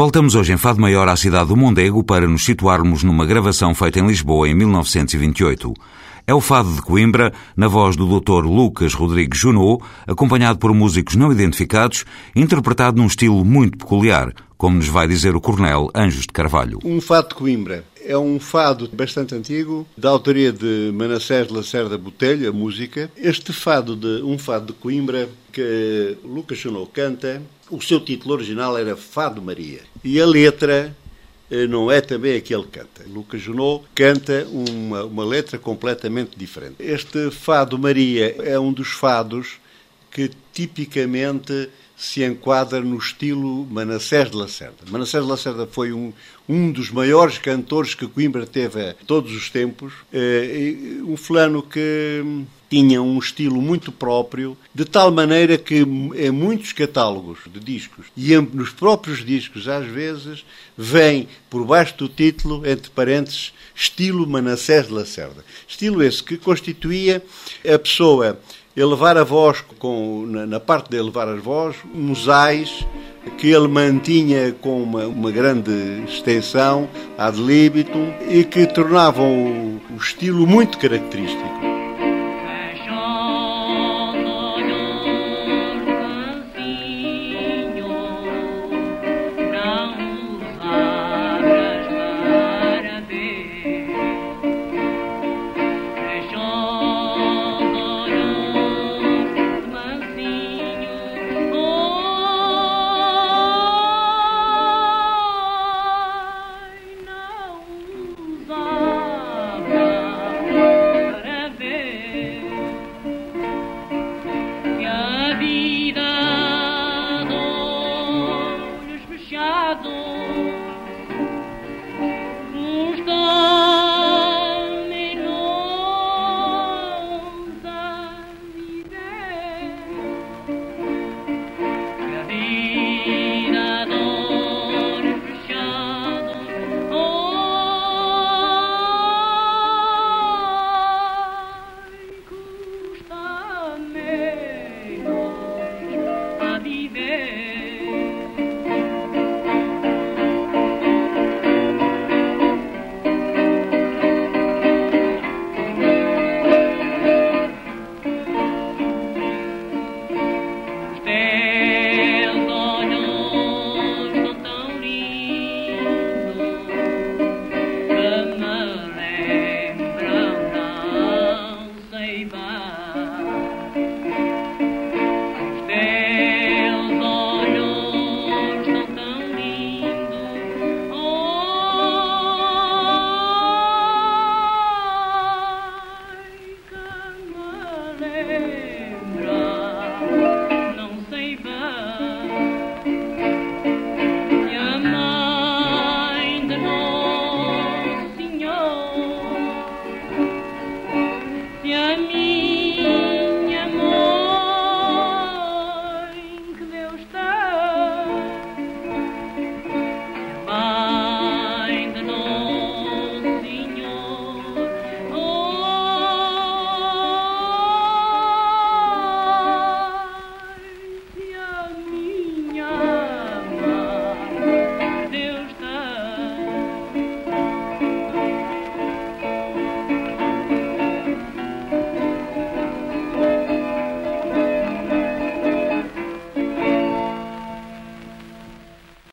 Voltamos hoje em Fado Maior à cidade do Mondego para nos situarmos numa gravação feita em Lisboa em 1928. É o Fado de Coimbra, na voz do Dr. Lucas Rodrigues Junot, acompanhado por músicos não identificados, interpretado num estilo muito peculiar, como nos vai dizer o Coronel Anjos de Carvalho. Um Fado de Coimbra. É um fado bastante antigo, da autoria de Manassés Lacerda Botelho, a música. Este fado, de um fado de Coimbra, que Lucas Junot canta, o seu título original era Fado Maria. E a letra eh, não é também a que ele canta. Lucas Junot canta uma, uma letra completamente diferente. Este Fado Maria é um dos fados que tipicamente se enquadra no estilo Manassés de Lacerda. Manassés de Lacerda foi um, um dos maiores cantores que Coimbra teve todos os tempos. Eh, um fulano que tinha um estilo muito próprio, de tal maneira que em muitos catálogos de discos e nos próprios discos, às vezes, vem por baixo do título, entre parênteses, estilo Manassés de Lacerda. Estilo esse que constituía a pessoa elevar a voz, com, na, na parte de elevar a voz, uns ais que ele mantinha com uma, uma grande extensão, ad libitum, e que tornavam o, o estilo muito característico. adore. Miami.